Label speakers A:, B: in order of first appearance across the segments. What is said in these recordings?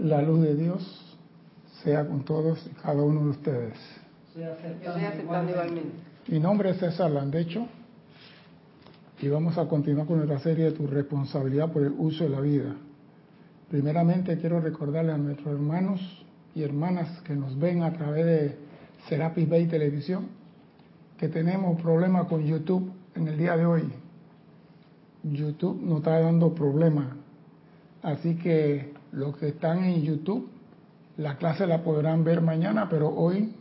A: La luz de Dios sea con todos y cada uno de ustedes.
B: Yo estoy aceptando igualmente.
A: Mi nombre es César Landecho y vamos a continuar con nuestra serie de tu responsabilidad por el uso de la vida. Primeramente quiero recordarle a nuestros hermanos y hermanas que nos ven a través de Serapis Bay Televisión que tenemos problemas con YouTube en el día de hoy. YouTube nos está dando problemas. Así que los que están en YouTube, la clase la podrán ver mañana, pero hoy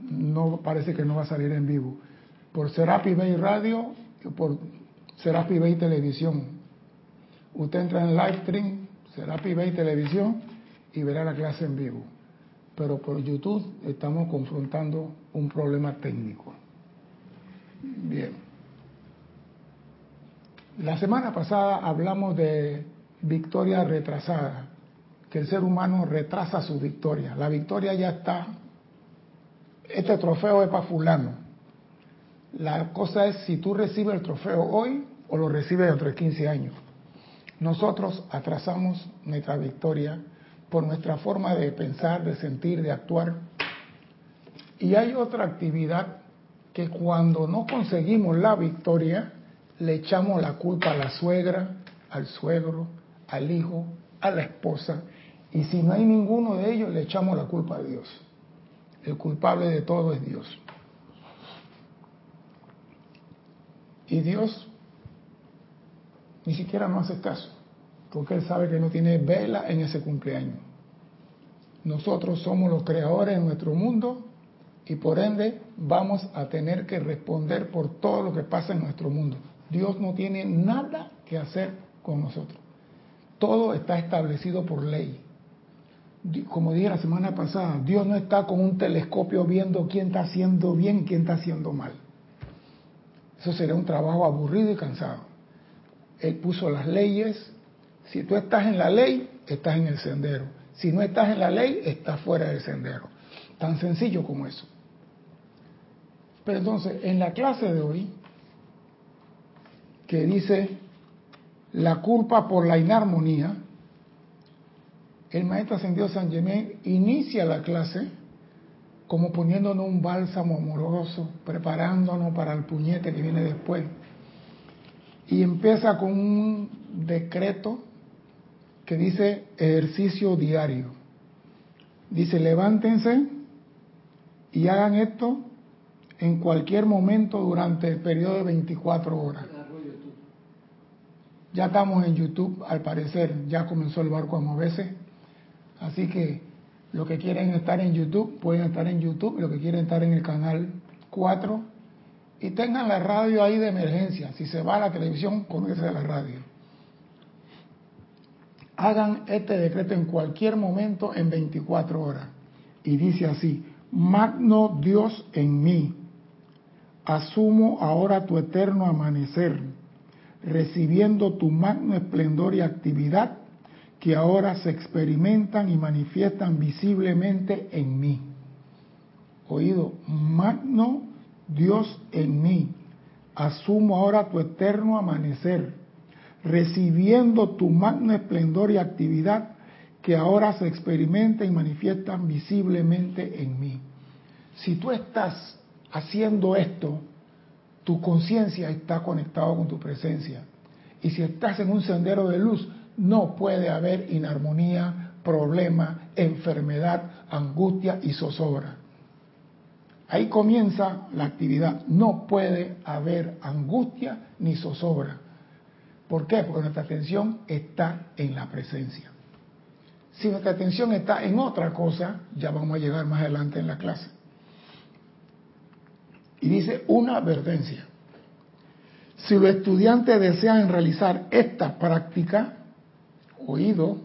A: no parece que no va a salir en vivo. Por Serapis Bay Radio por Serapis Bay Televisión. Usted entra en live stream, Serapis Bay Televisión y verá la clase en vivo. Pero por YouTube estamos confrontando un problema técnico. Bien. La semana pasada hablamos de victoria retrasada, que el ser humano retrasa su victoria. La victoria ya está. Este trofeo es para fulano. La cosa es si tú recibes el trofeo hoy o lo recibes dentro de 15 años. Nosotros atrasamos nuestra victoria por nuestra forma de pensar, de sentir, de actuar. Y hay otra actividad que cuando no conseguimos la victoria, le echamos la culpa a la suegra, al suegro, al hijo, a la esposa, y si no hay ninguno de ellos, le echamos la culpa a Dios. El culpable de todo es Dios. Y Dios ni siquiera no hace caso, porque Él sabe que no tiene vela en ese cumpleaños. Nosotros somos los creadores de nuestro mundo y por ende vamos a tener que responder por todo lo que pasa en nuestro mundo. Dios no tiene nada que hacer con nosotros. Todo está establecido por ley. Como dije la semana pasada, Dios no está con un telescopio viendo quién está haciendo bien quién está haciendo mal. Eso sería un trabajo aburrido y cansado. Él puso las leyes. Si tú estás en la ley, estás en el sendero. Si no estás en la ley, estás fuera del sendero. Tan sencillo como eso. Pero entonces, en la clase de hoy, que dice la culpa por la inarmonía, el maestro ascendido San Germain inicia la clase como poniéndonos un bálsamo amoroso, preparándonos para el puñete que viene después. Y empieza con un decreto que dice ejercicio diario. Dice, levántense y hagan esto en cualquier momento durante el periodo de 24 horas. Ya estamos en YouTube, al parecer, ya comenzó el barco a moverse. Así que los que quieren estar en YouTube pueden estar en YouTube, los que quieren estar en el canal 4 y tengan la radio ahí de emergencia. Si se va a la televisión, conéctese a la radio. Hagan este decreto en cualquier momento en 24 horas. Y dice así, Magno Dios en mí, asumo ahora tu eterno amanecer recibiendo tu magno esplendor y actividad que ahora se experimentan y manifiestan visiblemente en mí. Oído, magno Dios en mí, asumo ahora tu eterno amanecer, recibiendo tu magno esplendor y actividad que ahora se experimenta y manifiestan visiblemente en mí. Si tú estás haciendo esto, tu conciencia está conectada con tu presencia. Y si estás en un sendero de luz, no puede haber inarmonía, problema, enfermedad, angustia y zozobra. Ahí comienza la actividad. No puede haber angustia ni zozobra. ¿Por qué? Porque nuestra atención está en la presencia. Si nuestra atención está en otra cosa, ya vamos a llegar más adelante en la clase. Y dice una advertencia. Si los estudiantes desean realizar esta práctica, oído,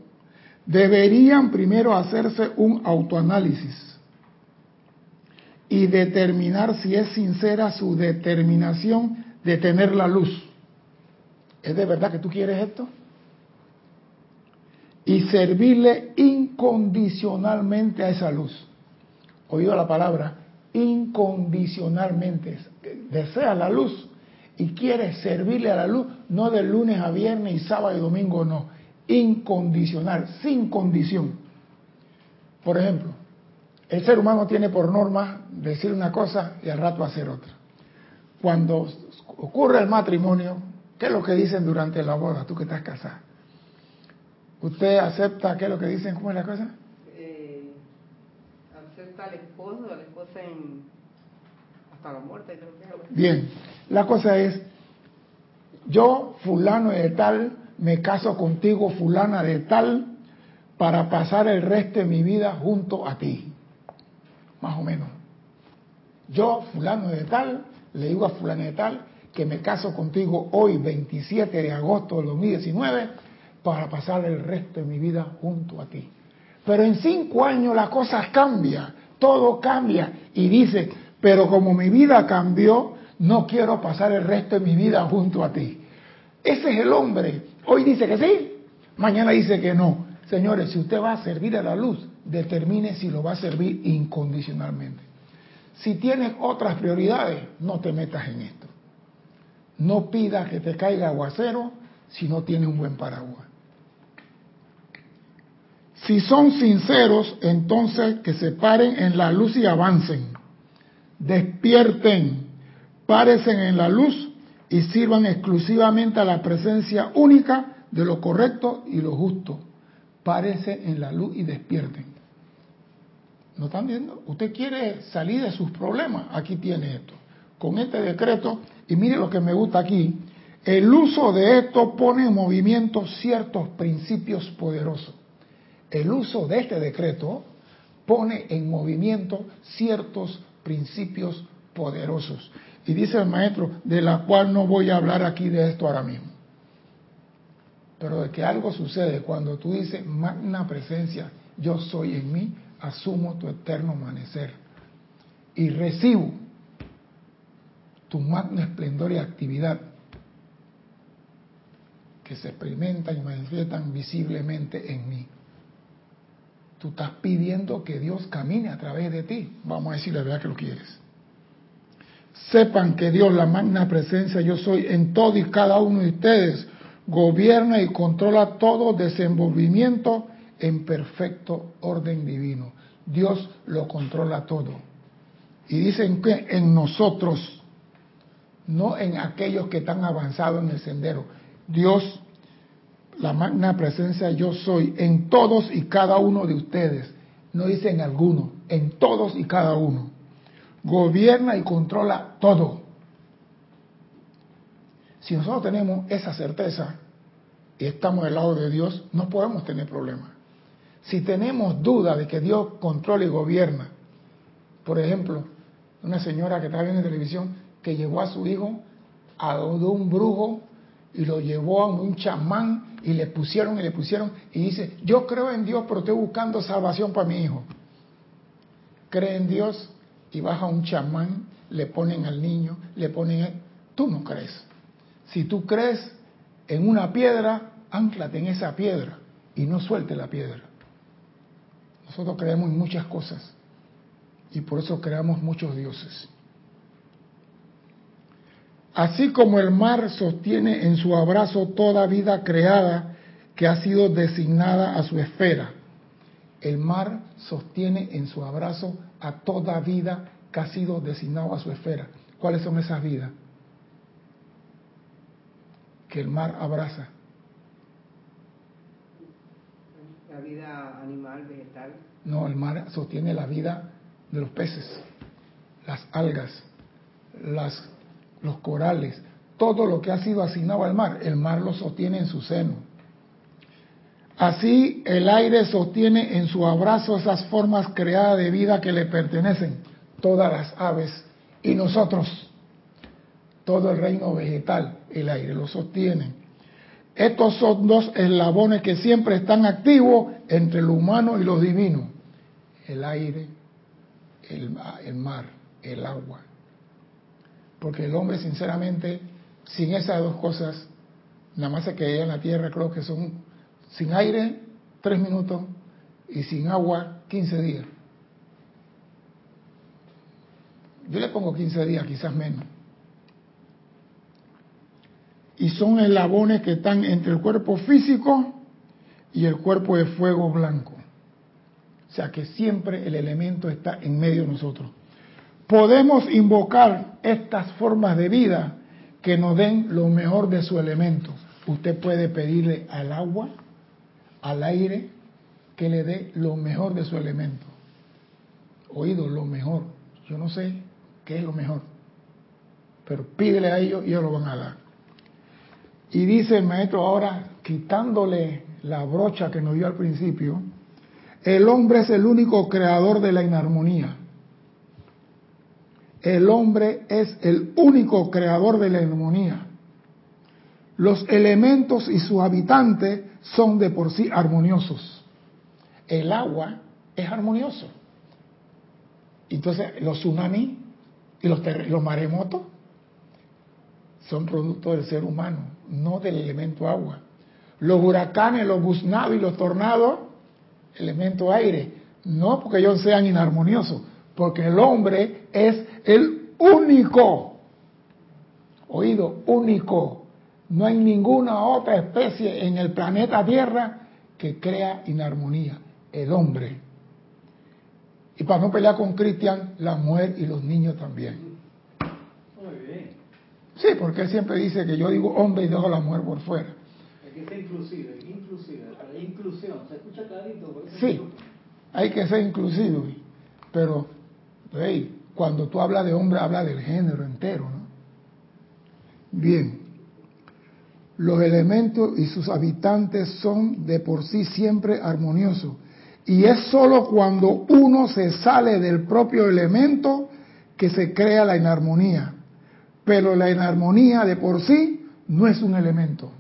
A: deberían primero hacerse un autoanálisis y determinar si es sincera su determinación de tener la luz. ¿Es de verdad que tú quieres esto? Y servirle incondicionalmente a esa luz. Oído la palabra, incondicionalmente. Desea la luz y quiere servirle a la luz, no de lunes a viernes y sábado y domingo, no. Incondicional, sin condición. Por ejemplo, el ser humano tiene por norma decir una cosa y al rato hacer otra. Cuando ocurre el matrimonio, ¿qué es lo que dicen durante la boda? Tú que estás casada. ¿Usted acepta qué es lo que dicen? ¿Cómo es la cosa?
B: Eh, acepta al esposo, a la esposa en, hasta la muerte.
A: Bien, la cosa es, yo, fulano de tal, me caso contigo, fulana de tal, para pasar el resto de mi vida junto a ti. Más o menos. Yo, fulano de tal, le digo a fulano de tal que me caso contigo hoy, 27 de agosto del 2019, para pasar el resto de mi vida junto a ti. Pero en cinco años las cosas cambian, todo cambia. Y dice, pero como mi vida cambió, no quiero pasar el resto de mi vida junto a ti. Ese es el hombre. Hoy dice que sí, mañana dice que no. Señores, si usted va a servir a la luz, determine si lo va a servir incondicionalmente. Si tienes otras prioridades, no te metas en esto. No pidas que te caiga aguacero si no tienes un buen paraguas. Si son sinceros, entonces que se paren en la luz y avancen. Despierten, párense en la luz y sirvan exclusivamente a la presencia única de lo correcto y lo justo. Párense en la luz y despierten. ¿No están viendo? Usted quiere salir de sus problemas. Aquí tiene esto. Con este decreto, y mire lo que me gusta aquí, el uso de esto pone en movimiento ciertos principios poderosos el uso de este decreto pone en movimiento ciertos principios poderosos. Y dice el maestro, de la cual no voy a hablar aquí de esto ahora mismo. Pero de que algo sucede cuando tú dices, magna presencia, yo soy en mí, asumo tu eterno amanecer. Y recibo tu magna esplendor y actividad que se experimentan y manifiestan visiblemente en mí. Tú estás pidiendo que Dios camine a través de ti. Vamos a decir la verdad que lo quieres. Sepan que Dios, la magna presencia, yo soy en todo y cada uno de ustedes, gobierna y controla todo desenvolvimiento en perfecto orden divino. Dios lo controla todo. Y dicen que en nosotros, no en aquellos que están avanzados en el sendero. Dios la magna presencia yo soy en todos y cada uno de ustedes. No dice en alguno, en todos y cada uno. Gobierna y controla todo. Si nosotros tenemos esa certeza y estamos del lado de Dios, no podemos tener problemas. Si tenemos duda de que Dios controla y gobierna, por ejemplo, una señora que está viendo en televisión que llevó a su hijo a un brujo y lo llevó a un chamán y le pusieron y le pusieron y dice, yo creo en Dios, pero estoy buscando salvación para mi hijo. Cree en Dios y baja un chamán, le ponen al niño, le ponen... Tú no crees. Si tú crees en una piedra, anclate en esa piedra y no suelte la piedra. Nosotros creemos en muchas cosas y por eso creamos muchos dioses. Así como el mar sostiene en su abrazo toda vida creada que ha sido designada a su esfera, el mar sostiene en su abrazo a toda vida que ha sido designada a su esfera. ¿Cuáles son esas vidas? Que el mar abraza.
B: La vida animal, vegetal.
A: No, el mar sostiene la vida de los peces, las algas, las los corales, todo lo que ha sido asignado al mar, el mar lo sostiene en su seno. Así el aire sostiene en su abrazo esas formas creadas de vida que le pertenecen, todas las aves y nosotros, todo el reino vegetal, el aire lo sostiene. Estos son dos eslabones que siempre están activos entre lo humano y lo divino, el aire, el, mar, el agua. Porque el hombre, sinceramente, sin esas dos cosas, nada más se queda en la tierra, creo que son sin aire, tres minutos, y sin agua, 15 días. Yo le pongo 15 días, quizás menos. Y son eslabones que están entre el cuerpo físico y el cuerpo de fuego blanco. O sea que siempre el elemento está en medio de nosotros. Podemos invocar estas formas de vida que nos den lo mejor de su elemento. Usted puede pedirle al agua, al aire, que le dé lo mejor de su elemento. Oído, lo mejor. Yo no sé qué es lo mejor, pero pídele a ellos y ellos lo van a dar. Y dice el maestro ahora, quitándole la brocha que nos dio al principio, el hombre es el único creador de la inarmonía. El hombre es el único creador de la inarmonía. Los elementos y sus habitantes son de por sí armoniosos. El agua es armonioso. Entonces, los tsunamis y los, los maremotos son producto del ser humano, no del elemento agua. Los huracanes, los buznados y los tornados, elemento aire. No porque ellos sean inarmoniosos, porque el hombre es el único, oído, único. No hay ninguna otra especie en el planeta Tierra que crea inarmonía, el hombre. Y para no pelear con Cristian, la mujer y los niños también. Muy bien. Sí, porque él siempre dice que yo digo hombre y dejo a la mujer por fuera.
C: Hay que ser inclusive, inclusive, inclusión, se escucha clarito.
A: sí, hay que ser inclusivo, pero hey, cuando tú hablas de hombre, habla del género entero, ¿no? Bien, los elementos y sus habitantes son de por sí siempre armoniosos y es sólo cuando uno se sale del propio elemento que se crea la inarmonía. Pero la inarmonía de por sí no es un elemento.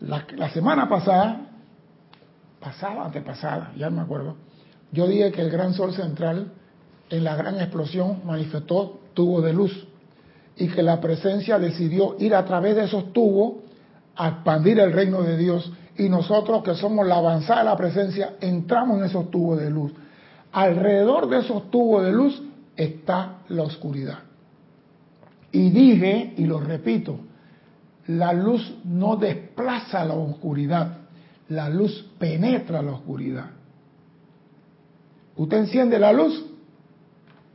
A: La, semana pasada, pasada, antepasada, ya me acuerdo, yo dije que el gran sol central en la gran explosión manifestó tubos de luz y que la presencia decidió ir a través de esos tubos a expandir el reino de Dios y nosotros que somos la avanzada de la presencia entramos en esos tubos de luz. Alrededor de esos tubos de luz está la oscuridad. Y dije, y lo repito, la luz no desplaza la oscuridad, la luz penetra la oscuridad. Usted enciende la luz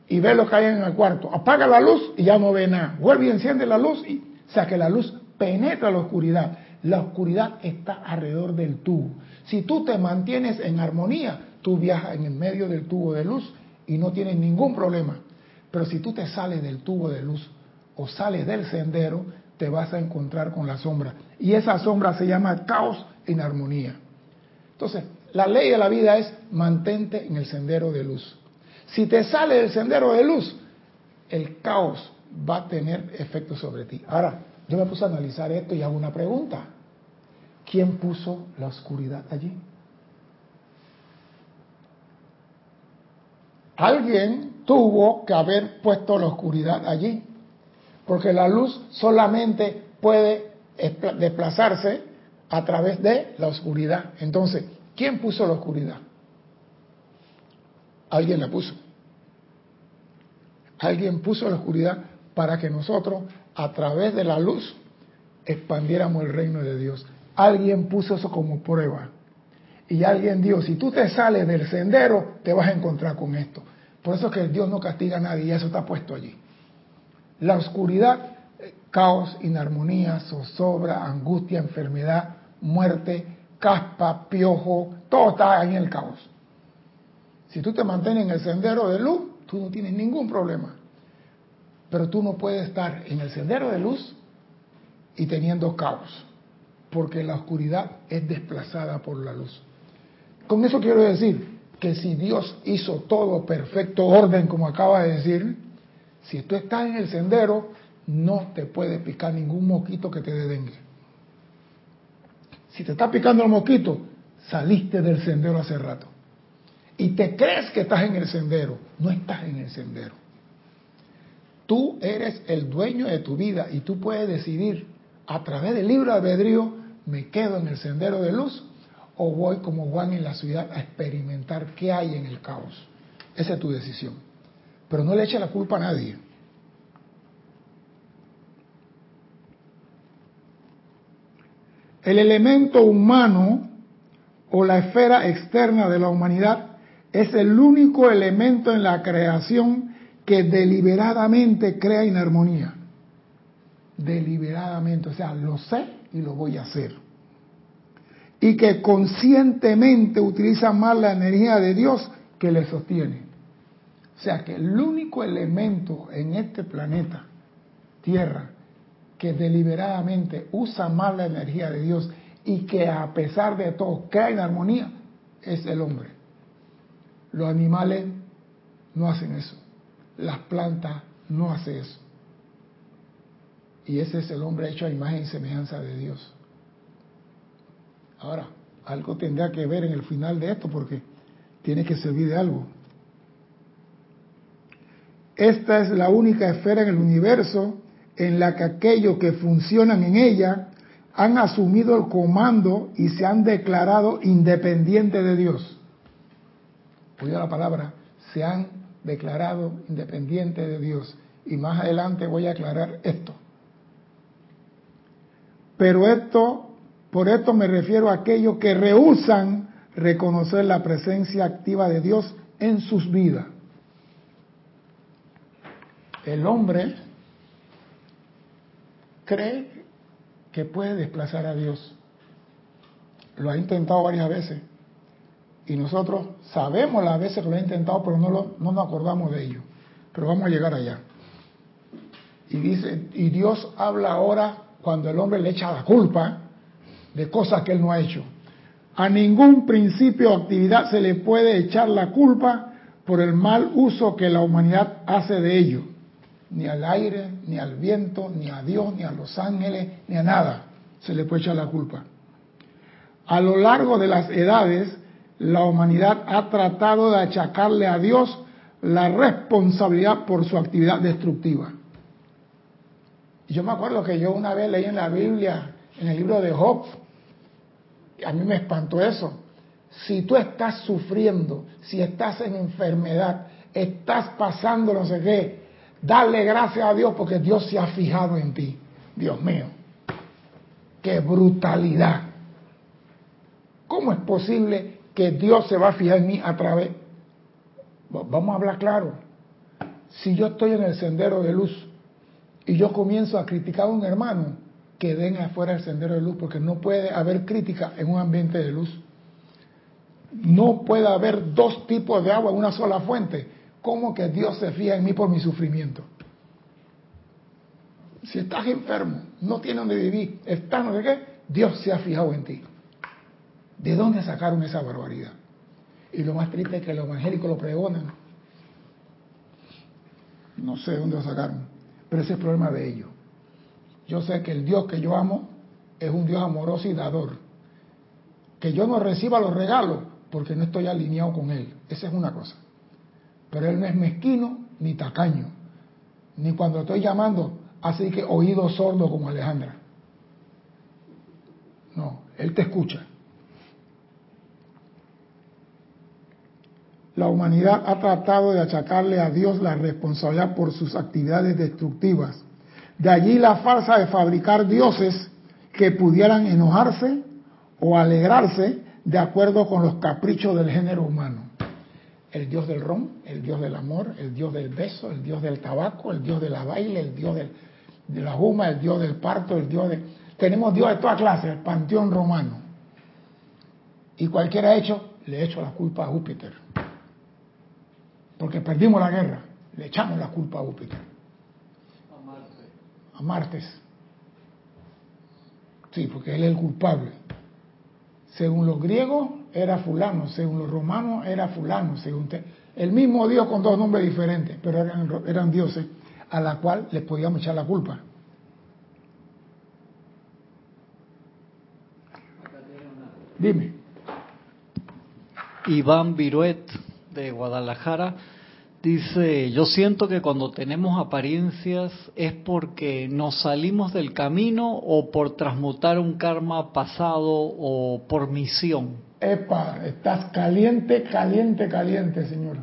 A: y ve lo que hay en el cuarto, apaga la luz y ya no ve nada, vuelve y enciende la luz, y, o sea que la luz penetra la oscuridad. La oscuridad está alrededor del tubo. Si tú te mantienes en armonía, tú viajas en el medio del tubo de luz y no tienes ningún problema. Pero si tú te sales del tubo de luz o sales del sendero, te vas a encontrar con la sombra. Y esa sombra se llama caos en armonía. Entonces, la ley de la vida es mantente en el sendero de luz. Si te sale del sendero de luz, el caos va a tener efecto sobre ti. Ahora, yo me puse a analizar esto y hago una pregunta. ¿Quién puso la oscuridad allí? Alguien tuvo que haber puesto la oscuridad allí, porque la luz solamente puede desplazarse a través de la oscuridad. Entonces, ¿quién puso la oscuridad? Alguien la puso. Alguien puso la oscuridad para que nosotros a través de la luz expandiéramos el reino de Dios. Alguien puso eso como prueba. Y alguien dijo, si tú te sales del sendero, te vas a encontrar con esto. Por eso es que Dios no castiga a nadie y eso está puesto allí. La oscuridad, caos, inarmonía, zozobra, angustia, enfermedad, muerte, caspa, piojo, todo está en el caos. Si tú te mantienes en el sendero de luz, tú no tienes ningún problema. Pero tú no puedes estar en el sendero de luz y teniendo caos, porque la oscuridad es desplazada por la luz. Con eso quiero decir que si Dios hizo todo perfecto orden, como acaba de decir, si tú estás en el sendero, no te puede picar ningún mosquito que te dé dengue. Si te está picando el mosquito, saliste del sendero hace rato. Y te crees que estás en el sendero, no estás en el sendero. Tú eres el dueño de tu vida y tú puedes decidir a través del libro de albedrío, me quedo en el sendero de luz o voy como Juan en la ciudad a experimentar qué hay en el caos. Esa es tu decisión. Pero no le eche la culpa a nadie. El elemento humano o la esfera externa de la humanidad es el único elemento en la creación que deliberadamente crea inarmonía. Deliberadamente, o sea, lo sé y lo voy a hacer. Y que conscientemente utiliza más la energía de Dios que le sostiene. O sea que el único elemento en este planeta, Tierra, que deliberadamente usa más la energía de Dios y que a pesar de todo cae en armonía, es el hombre. Los animales no hacen eso. Las plantas no hacen eso. Y ese es el hombre hecho a imagen y semejanza de Dios. Ahora, algo tendrá que ver en el final de esto porque tiene que servir de algo. Esta es la única esfera en el universo en la que aquellos que funcionan en ella han asumido el comando y se han declarado independientes de Dios. Oiga la palabra, se han declarado independientes de Dios. Y más adelante voy a aclarar esto. Pero esto, por esto me refiero a aquellos que rehusan reconocer la presencia activa de Dios en sus vidas. El hombre cree que puede desplazar a Dios. Lo ha intentado varias veces. Y nosotros sabemos las veces que lo ha intentado, pero no, lo, no nos acordamos de ello. Pero vamos a llegar allá. Y dice, y Dios habla ahora cuando el hombre le echa la culpa de cosas que él no ha hecho. A ningún principio o actividad se le puede echar la culpa por el mal uso que la humanidad hace de ello ni al aire, ni al viento, ni a Dios, ni a los ángeles, ni a nada se le puede echar la culpa. A lo largo de las edades, la humanidad ha tratado de achacarle a Dios la responsabilidad por su actividad destructiva. Yo me acuerdo que yo una vez leí en la Biblia, en el libro de Job, a mí me espantó eso. Si tú estás sufriendo, si estás en enfermedad, estás pasando no sé qué, Dale gracias a Dios porque Dios se ha fijado en ti. Dios mío, qué brutalidad. ¿Cómo es posible que Dios se va a fijar en mí a través? Vamos a hablar claro. Si yo estoy en el sendero de luz y yo comienzo a criticar a un hermano, que den afuera del sendero de luz, porque no puede haber crítica en un ambiente de luz. No puede haber dos tipos de agua en una sola fuente ¿Cómo que Dios se fía en mí por mi sufrimiento? Si estás enfermo, no tienes donde vivir, estás no sé qué, Dios se ha fijado en ti. ¿De dónde sacaron esa barbaridad? Y lo más triste es que los evangélicos lo pregonan. No sé dónde lo sacaron, pero ese es el problema de ellos. Yo sé que el Dios que yo amo es un Dios amoroso y dador. Que yo no reciba los regalos porque no estoy alineado con Él. Esa es una cosa. Pero él no es mezquino ni tacaño. Ni cuando estoy llamando, así que oído sordo como Alejandra. No, él te escucha. La humanidad ha tratado de achacarle a Dios la responsabilidad por sus actividades destructivas. De allí la farsa de fabricar dioses que pudieran enojarse o alegrarse de acuerdo con los caprichos del género humano el dios del ron, el dios del amor, el dios del beso, el dios del tabaco, el dios de la baile, el dios de la juma, el dios del parto, el dios de... Tenemos dios de toda clase, el panteón romano. Y cualquiera hecho, le echo la culpa a Júpiter. Porque perdimos la guerra, le echamos la culpa a Júpiter.
C: A Marte.
A: A Martes. Sí, porque él es el culpable. Según los griegos era fulano, según los romanos era fulano, según el mismo Dios con dos nombres diferentes, pero eran, eran dioses a la cual les podíamos echar la culpa. Dime.
D: Iván Viruet de Guadalajara Dice, yo siento que cuando tenemos apariencias es porque nos salimos del camino o por transmutar un karma pasado o por misión.
A: Epa, estás caliente, caliente, caliente, señor.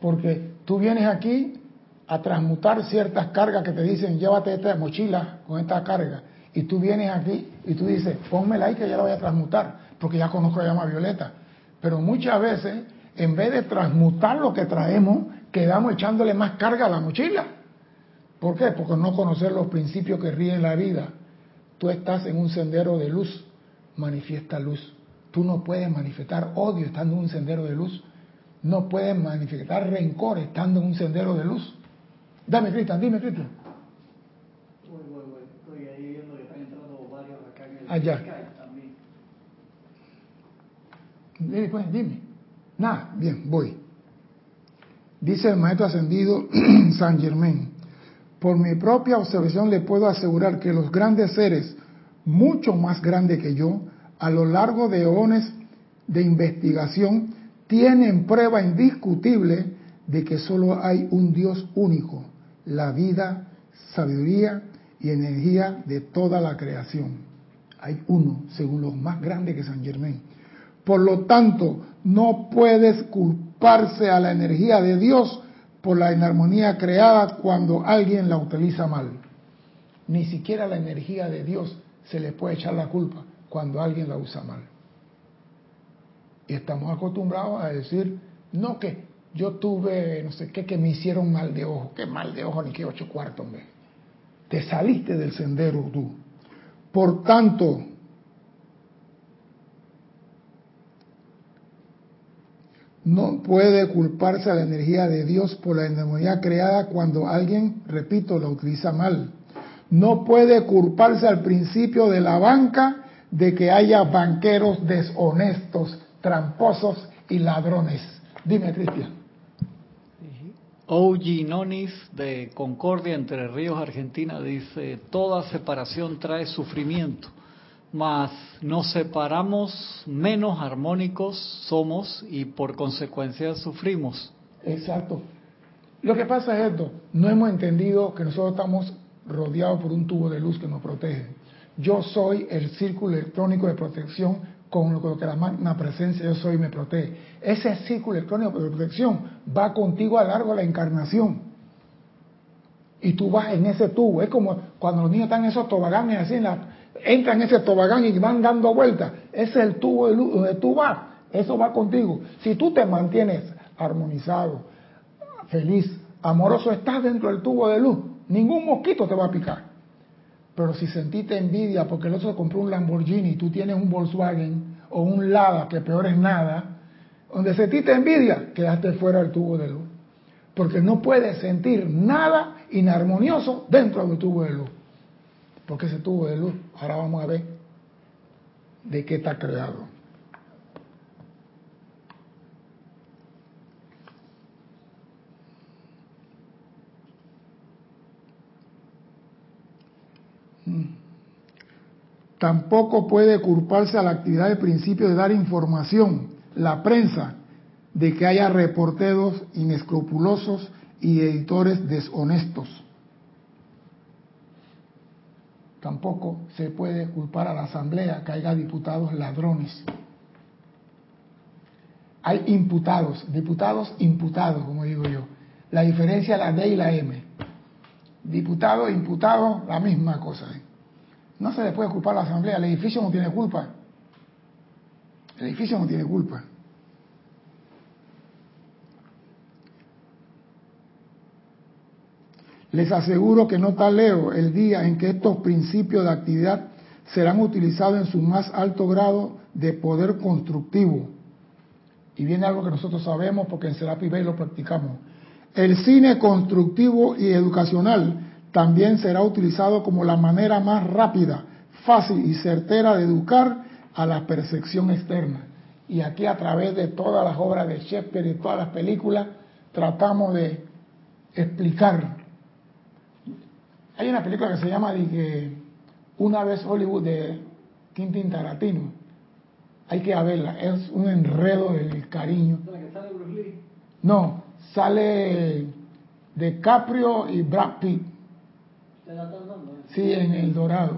A: Porque tú vienes aquí a transmutar ciertas cargas que te dicen, llévate esta mochila con esta carga. Y tú vienes aquí y tú dices, pónmela ahí que ya la voy a transmutar, porque ya conozco la llama violeta. Pero muchas veces En vez de transmutar lo que traemos, quedamos echándole más carga a la mochila. ¿Por qué? Porque no conocer los principios que ríen la vida. Tú estás en un sendero de luz, manifiesta luz. Tú no puedes manifestar odio estando en un sendero de luz. No puedes manifestar rencor estando en un sendero de luz. Dame, Cristian, dime, Cristian.
C: Voy, voy, voy. Estoy ahí viendo que están entrando varios acá en el
A: Allá.
C: Skype también.
A: Dime, pues, dime. Nada, bien, voy. Dice el maestro ascendido San Germain, por mi propia observación le puedo asegurar que los grandes seres, mucho más grandes que yo, a lo largo de eones de investigación, tienen prueba indiscutible de que solo hay un Dios único, la vida, sabiduría y energía de toda la creación. Hay uno, según los más grandes que San Germain. Por lo tanto, no puedes culparse a la energía de Dios por la inarmonía creada cuando alguien la utiliza mal. Ni siquiera la energía de Dios se le puede echar la culpa cuando alguien la usa mal. Y estamos acostumbrados a decir, no que yo tuve, no sé qué, que me hicieron mal de ojo, qué mal de ojo, ni qué ocho cuartos, hombre. Te saliste del sendero tú. Por tanto, no puede culparse a la energía de Dios por la energía creada cuando alguien, repito, la utiliza mal. No puede culparse al principio de la banca de que haya banqueros deshonestos, tramposos y ladrones. Dime, Cristian.
D: O.G. Nonis de Concordia Entre Ríos, Argentina, dice, toda separación trae sufrimiento, mas nos separamos menos armónicos somos y por consecuencia sufrimos.
A: Exacto. Lo que pasa es esto, no hemos entendido que nosotros estamos rodeados por un tubo de luz que nos protege. Yo soy el círculo electrónico de protección con lo que la magna presencia yo soy me protege. Ese círculo electrónico de protección va contigo a largo de la encarnación. Y tú vas en ese tubo. Es como cuando los niños están en esos tobaganes así, en la, entran en ese tobagán y van dando vueltas. Ese es el tubo de luz donde tú vas. Eso va contigo. Si tú te mantienes armonizado, feliz, amoroso, estás dentro del tubo de luz. Ningún mosquito te va a picar. Pero si sentiste envidia porque el otro compró un Lamborghini y tú tienes un Volkswagen o un Lada, que peor es nada, donde sentiste envidia, quedaste fuera del tubo de luz. Porque no puedes sentir nada inarmonioso dentro del tubo de luz. Porque ese tubo de luz, ahora vamos a ver de qué está creado. Tampoco puede culparse a la actividad de principio de dar información, la prensa, de que haya reporteros inescrupulosos y editores deshonestos. Tampoco se puede culpar a la Asamblea que haya diputados ladrones. Hay imputados, diputados imputados, como digo yo. La diferencia es la D y la M. Diputado e imputado, la misma cosa. ¿eh? No se le puede culpar a la Asamblea, el edificio no tiene culpa. El edificio no tiene culpa. Les aseguro que no taleo el día en que estos principios de actividad serán utilizados en su más alto grado de poder constructivo. Y viene algo que nosotros sabemos porque en Serapi Bay lo practicamos. El cine constructivo y educacional también será utilizado como la manera más rápida, fácil y certera de educar a la percepción externa. Y aquí a través de todas las obras de Shakespeare y todas las películas tratamos de explicar. Hay una película que se llama dije, Una vez Hollywood de Quentin Tarantino. Hay que verla, es un enredo del cariño.
C: ¿La que sale Bruce Lee?
A: No, sale DiCaprio y Brad Pitt.
C: ¿Te la están dando?
A: Sí, en el Dorado.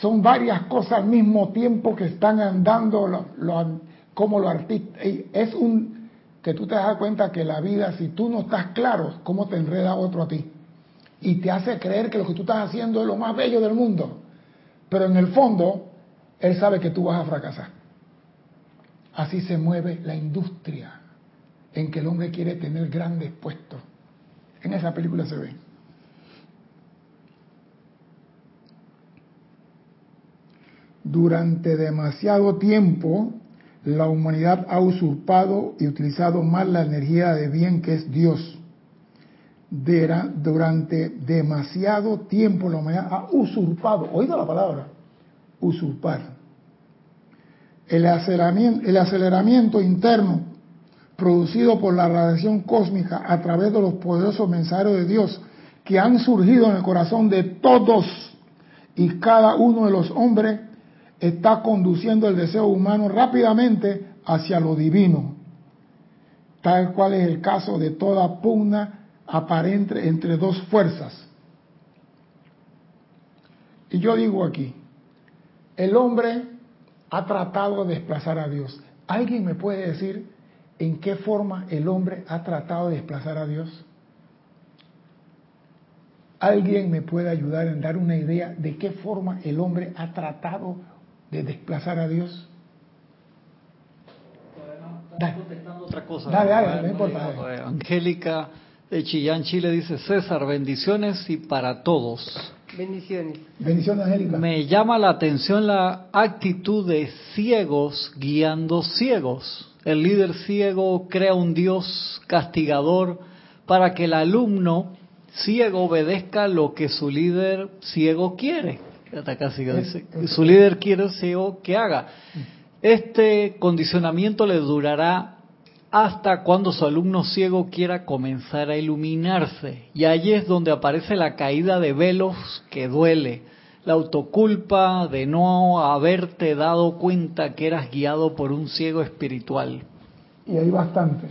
A: Son varias cosas al mismo tiempo que están andando lo, lo- como lo artista. Es un que tú te das cuenta que la vida, si tú no estás claro, cómo te enreda otro a ti. Y te hace creer que lo que tú estás haciendo es lo más bello del mundo. Pero en el fondo, él sabe que tú vas a fracasar. Así se mueve la industria en que el hombre quiere tener grandes puestos. En esa película se ve. Durante demasiado tiempo, la humanidad ha usurpado y utilizado mal la energía de bien que es Dios. Durante demasiado tiempo la humanidad ha usurpado, oído la palabra, usurpar. El aceleramiento, el aceleramiento interno producido por la radiación cósmica a través de los poderosos mensajeros de Dios que han surgido en el corazón de todos y cada uno de los hombres está conduciendo el deseo humano rápidamente hacia lo divino, tal cual es el caso de toda pugna aparente entre dos fuerzas. Y yo digo aquí, el hombre ha tratado de desplazar a Dios. ¿Alguien me puede decir en qué forma el hombre ha tratado de desplazar a Dios? ¿Alguien me puede ayudar en dar una idea de qué forma el hombre ha tratado de desplazar a Dios?
D: Dale. otra cosa.
A: Dale, dale, no importa.
D: Angélica de Chillán, Chile dice, César, bendiciones y para todos.
B: Bendiciones.
A: Bendiciones, Angélica.
D: Me llama la atención la actitud de ciegos guiando ciegos. El líder ciego crea un Dios castigador para que el alumno ciego obedezca lo que su líder ciego quiere dice, su líder quiere CEO que haga. Este condicionamiento le durará hasta cuando su alumno ciego quiera comenzar a iluminarse. Y allí es donde aparece la caída de velos que duele, la autoculpa de no haberte dado cuenta que eras guiado por un ciego espiritual.
A: Y hay bastante,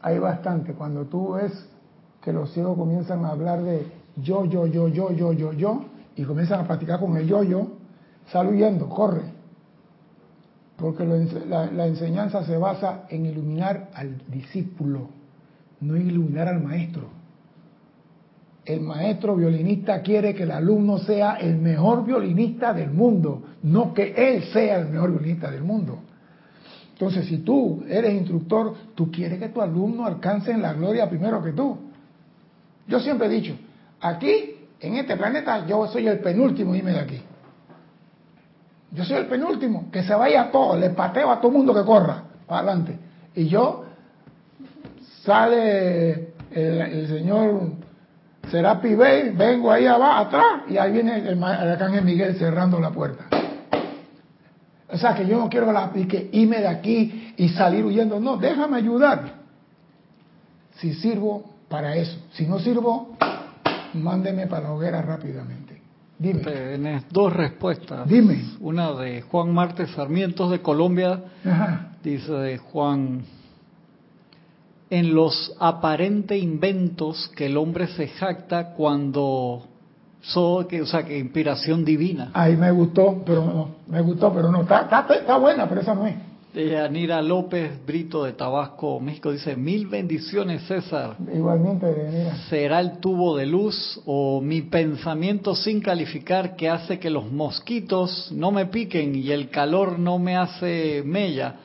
A: hay bastante. Cuando tú ves que los ciegos comienzan a hablar de yo, yo, yo, yo, yo, yo, yo, y comienzan a practicar con el yo-yo, sale huyendo, corre. Porque la, enseñanza se basa en iluminar al discípulo, no en iluminar al maestro. El maestro violinista quiere que el alumno sea el mejor violinista del mundo, no que él sea el mejor violinista del mundo. Entonces, si tú eres instructor, tú quieres que tu alumno alcance en la gloria primero que tú. Yo siempre he dicho, aquí en este planeta yo soy el penúltimo, dime de aquí. Yo soy el penúltimo, que se vaya todo, le pateo a todo mundo que corra para adelante. Y yo sale el, señor Serapi Bey, vengo ahí abajo, atrás, y ahí viene el, el Miguel cerrando la puerta. O sea que yo no quiero la, que irme de aquí y salir huyendo. No, déjame ayudar. Si sirvo para eso. Si no sirvo, mándeme para la hoguera rápidamente. Dime.
D: Tienes dos respuestas.
A: Dime.
D: Una de Juan Martes Sarmientos de Colombia. Dice Juan, en los aparentes inventos que el hombre se jacta cuando so, que, o sea, que inspiración divina.
A: Ahí me gustó, pero no, me gustó, pero no, está, está, está buena, pero esa no es.
D: De Anira López Brito de Tabasco, México, dice, mil bendiciones César.
A: Igualmente, Anira.
D: ¿Será el tubo de luz o mi pensamiento sin calificar que hace que los mosquitos no me piquen y el calor no me hace mella?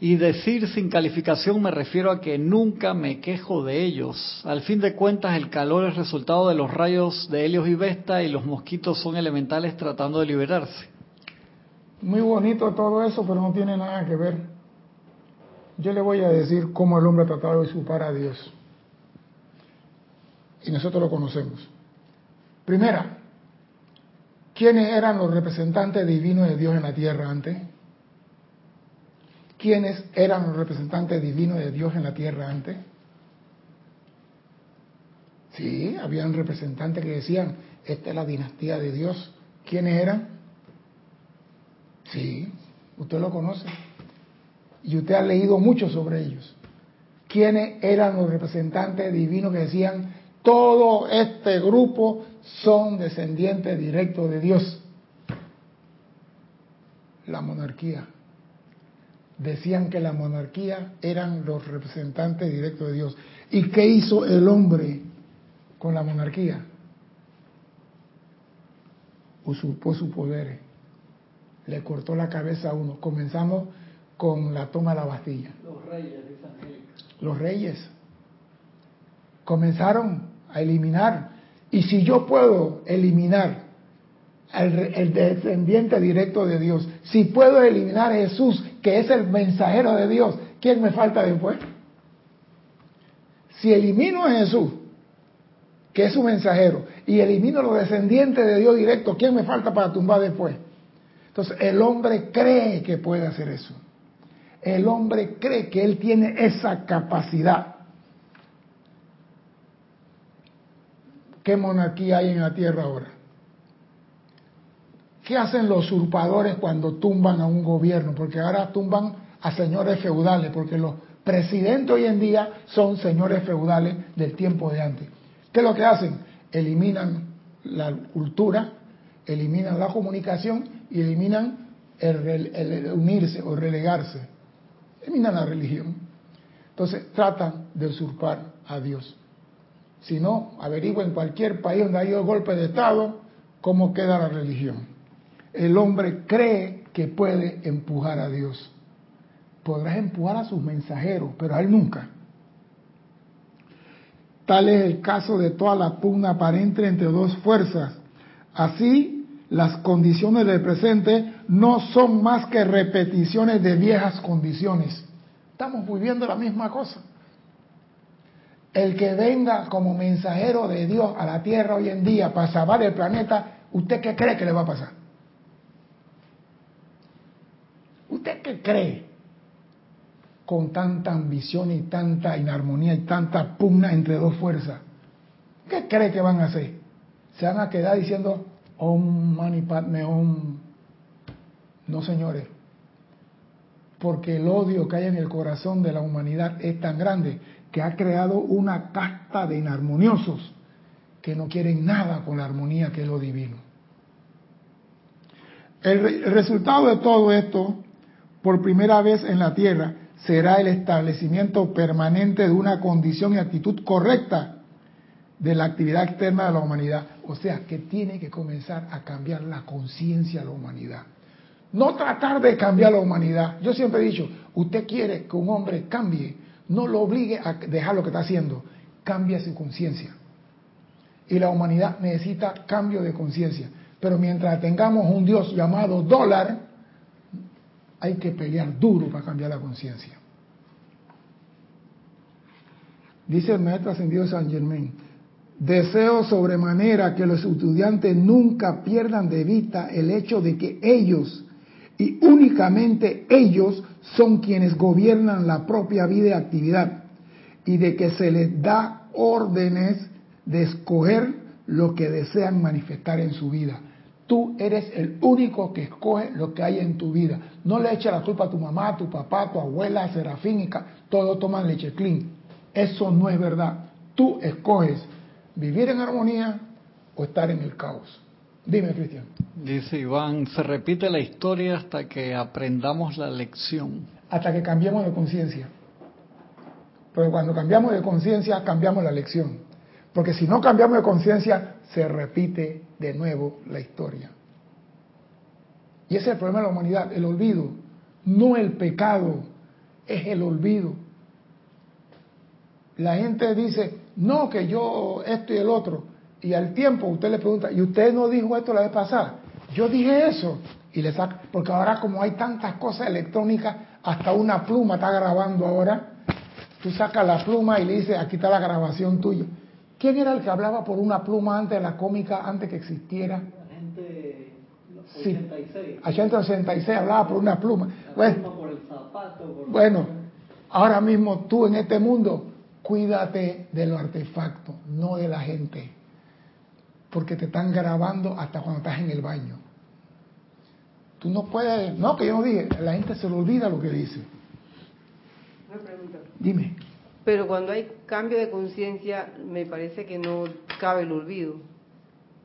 D: Y decir sin calificación me refiero a que nunca me quejo de ellos. Al fin de cuentas, el calor es resultado de los rayos de Helios y Vesta y los mosquitos son elementales tratando de liberarse.
A: Muy bonito todo eso, pero no tiene nada que ver. Yo le voy a decir cómo el hombre ha tratado de supar a Dios. Y nosotros lo conocemos. Primera, ¿quiénes eran los representantes divinos de Dios en la tierra antes? ¿Quiénes eran los representantes divinos de Dios en la tierra antes? Sí, habían representantes que decían, esta es la dinastía de Dios. ¿Quiénes eran? Sí, usted lo conoce. Y usted ha leído mucho sobre ellos. ¿Quiénes eran los representantes divinos que decían, todo este grupo son descendientes directos de Dios? La monarquía. Decían que la monarquía eran los representantes directos de Dios. ¿Y qué hizo el hombre con la monarquía? Usurpó sus poderes le cortó la cabeza a uno. Comenzamos con la toma de la Bastilla.
C: Los reyes.
A: Los reyes comenzaron a eliminar. Y si yo puedo eliminar el, el descendiente directo de Dios, si puedo eliminar a Jesús, que es el mensajero de Dios, ¿quién me falta después? Si elimino a Jesús, que es su mensajero, y elimino a los descendientes de Dios directo, ¿quién me falta para tumbar después? Entonces, el hombre cree que puede hacer eso. El hombre cree que él tiene esa capacidad. ¿Qué monarquía hay en la tierra ahora? ¿Qué hacen los usurpadores cuando tumban a un gobierno? Porque ahora tumban a señores feudales, porque los presidentes hoy en día son señores feudales del tiempo de antes. ¿Qué es lo que hacen? Eliminan la cultura, eliminan la comunicación y eliminan el, unirse o relegarse. Eliminan la religión. Entonces tratan de usurpar a Dios. Si no, averigua en cualquier país donde haya golpe de Estado cómo queda la religión. El hombre cree que puede empujar a Dios. Podrás empujar a sus mensajeros, pero a él nunca. Tal es el caso de toda la pugna aparente entre dos fuerzas. Así, las condiciones del presente no son más que repeticiones de viejas condiciones. Estamos viviendo la misma cosa el que venga como mensajero de Dios a la tierra hoy en día para salvar el planeta, ¿usted qué cree que le va a pasar? ¿Usted qué cree? Con tanta ambición y tanta inarmonía y tanta pugna entre dos fuerzas. ¿Qué cree que van a hacer? Se van a quedar diciendo, Om Mani Padme Om. No, señores. Porque el odio que hay en el corazón de la humanidad es tan grande que ha creado una casta de inarmoniosos que no quieren nada con la armonía que es lo divino. El, resultado de todo esto, por primera vez en la Tierra, será el establecimiento permanente de una condición y actitud correcta de la actividad externa de la humanidad. O sea, que tiene que comenzar a cambiar la conciencia de la humanidad. No tratar de cambiar la humanidad. Yo siempre he dicho, usted quiere que un hombre cambie, no lo obligue a dejar lo que está haciendo, cambia su conciencia. Y la humanidad necesita cambio de conciencia. Pero mientras tengamos un Dios llamado dólar, hay que pelear duro para cambiar la conciencia. Dice el maestro ascendido San Germain, deseo sobremanera que los estudiantes nunca pierdan de vista el hecho de que ellos y únicamente ellos son quienes gobiernan la propia vida y actividad y de que se les da órdenes de escoger lo que desean manifestar en su vida. Tú eres el único que escoge lo que hay en tu vida. No le eches la culpa a tu mamá, a tu papá, a tu abuela, a Serafín y todos toman leche clean. Eso no es verdad. Tú escoges vivir en armonía o estar en el caos. Dime, Cristian.
D: Dice Iván, se repite la historia hasta que aprendamos la lección.
A: Hasta que cambiemos de conciencia. Pero cuando cambiamos de conciencia, cambiamos la lección. Porque si no cambiamos de conciencia, se repite de nuevo la historia. Y ese es el problema de la humanidad, el olvido. No el pecado, es el olvido. La gente dice, no, que yo esto y el otro y al tiempo usted le pregunta, ¿y usted no dijo esto la vez pasada? Yo dije eso. Y le saca, porque ahora como hay tantas cosas electrónicas, hasta una pluma está grabando ahora. Tú sacas la pluma y le dices, aquí está la grabación tuya. ¿Quién era el que hablaba por una pluma antes de la cómica, antes que existiera?
C: La gente
A: 86. Sí, 86 hablaba por una pluma.
C: bueno, por el zapato,
A: bueno, ahora mismo tú en este mundo, cuídate de los artefactos, no de la gente porque te están grabando hasta cuando estás en el baño. Tú no puedes, no, que yo no dije, la gente se le olvida lo que dice.
B: Una pregunta.
A: Dime.
B: Pero cuando hay cambio de conciencia, me parece que no cabe el olvido.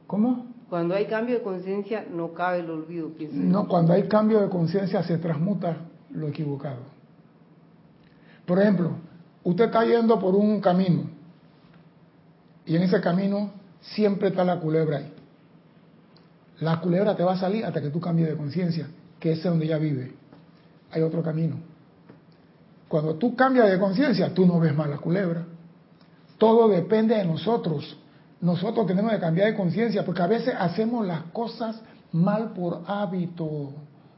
A: ¿Cómo?
B: Cuando hay cambio de conciencia, no cabe el olvido.
A: No, cuando hay cambio de conciencia se transmuta lo equivocado. Por ejemplo, usted está yendo por un camino y en ese camino siempre está la culebra ahí. La culebra te va a salir hasta que tú cambies de conciencia, que es donde ella vive. hay otro camino. Cuando tú cambias de conciencia, tú no ves más la culebra. Todo depende de nosotros. Nosotros tenemos que cambiar de conciencia porque a veces hacemos las cosas mal por hábito.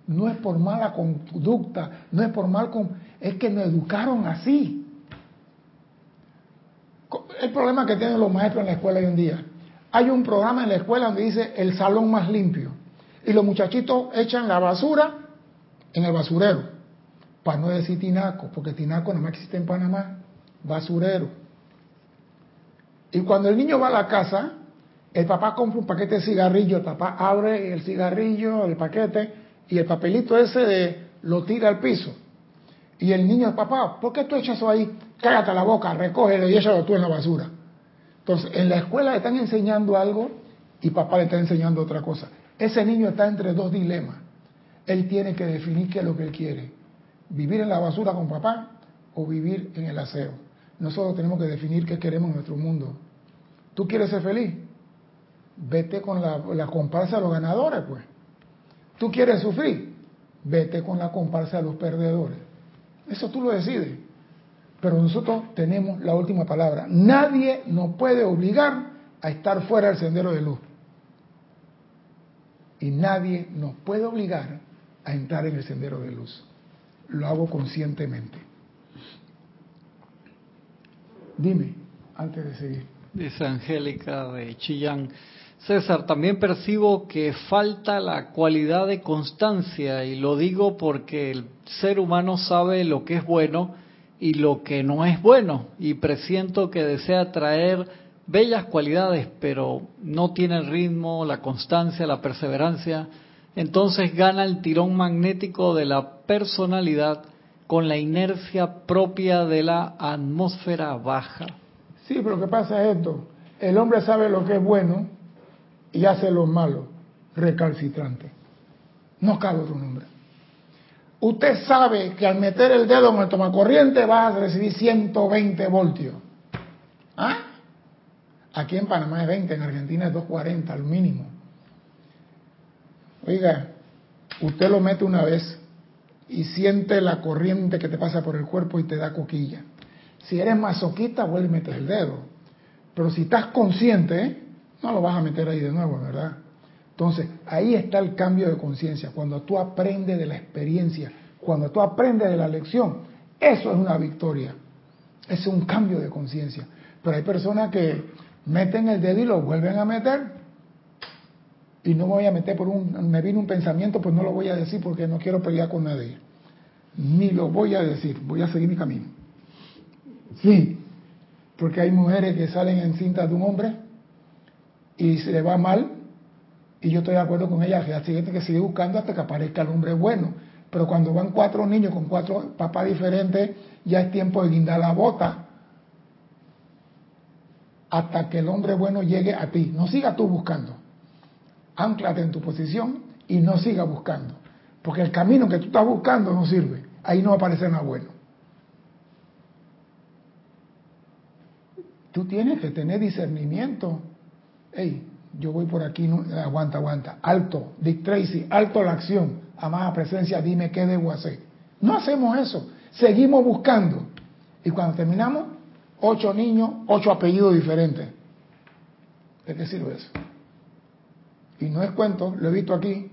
A: No es por mala conducta, no es por mal... Con... Es que nos educaron así. El problema que tienen los maestros en la escuela hoy en día. Hay un programa en la escuela donde dice el salón más limpio. Y los muchachitos echan la basura en el basurero. Para no decir tinaco, porque tinaco no más existe en Panamá. Basurero. Y cuando el niño va a la casa, el papá compra un paquete de cigarrillos, el papá abre el cigarrillo, el paquete, y el papelito ese lo tira al piso. Y el niño, papá, ¿por qué tú echas eso ahí? Cállate la boca, recógelo y échalo tú en la basura. Entonces, en la escuela le están enseñando algo y papá le está enseñando otra cosa. Ese niño está entre dos dilemas. Él tiene que definir qué es lo que él quiere. Vivir en la basura con papá o vivir en el aseo. Nosotros tenemos que definir qué queremos en nuestro mundo. ¿Tú quieres ser feliz? Vete con la, la comparsa de los ganadores, pues. ¿Tú quieres sufrir? Vete con la comparsa de los perdedores. Eso tú lo decides. Pero nosotros tenemos la última palabra. Nadie nos puede obligar a estar fuera del sendero de luz y nadie nos puede obligar a entrar en el sendero de luz. Lo hago conscientemente. Dime, antes de seguir.
D: Dice Angélica de Chillán. César, también percibo que falta la cualidad de constancia y lo digo porque el ser humano sabe lo que es bueno y lo que no es bueno y presiento que desea traer bellas cualidades, pero no tiene el ritmo, la constancia, la perseverancia, entonces gana el tirón magnético de la personalidad con la inercia propia de la atmósfera baja.
A: Sí, pero lo que pasa es esto, el hombre sabe lo que es bueno y hace lo malo, recalcitrante. No cabe otro nombre. Usted sabe que al meter el dedo en el tomacorriente va a recibir 120 voltios. ¿Ah? Aquí en Panamá es 20, en Argentina es 240 al mínimo. Oiga, usted lo mete una vez y siente la corriente que te pasa por el cuerpo y te da coquilla. Si eres masoquista, vuelve a meter el dedo. Pero si estás consciente, no lo vas a meter ahí de nuevo, ¿verdad? Entonces, ahí está el cambio de conciencia. Cuando tú aprendes de la experiencia, cuando tú aprendes de la lección, eso es una victoria. Es un cambio de conciencia. Pero hay personas que meten el dedo y lo vuelven a meter. Y no me voy a meter por un, me vino un pensamiento, pues no lo voy a decir porque no quiero pelear con nadie. Ni lo voy a decir, voy a seguir mi camino. Sí, porque hay mujeres que salen en cinta de un hombre y se le va mal, y yo estoy de acuerdo con ella, que siguiente que sigue buscando hasta que aparezca el hombre bueno. Pero cuando van cuatro niños con cuatro papás diferentes, ya es tiempo de guindar la bota hasta que el hombre bueno llegue a ti. No siga tú buscando. Anclate en tu posición y no siga buscando. Porque el camino que tú estás buscando no sirve. Ahí no aparece nada bueno. Tú tienes que tener discernimiento. Hey, yo voy por aquí, aguanta, aguanta. Alto, Dick Tracy, alto la acción. Amada presencia, dime qué debo hacer. No hacemos eso. Seguimos buscando. Y cuando terminamos, ocho niños, ocho apellidos diferentes. ¿De qué sirve eso? Y no es cuento, lo he visto aquí.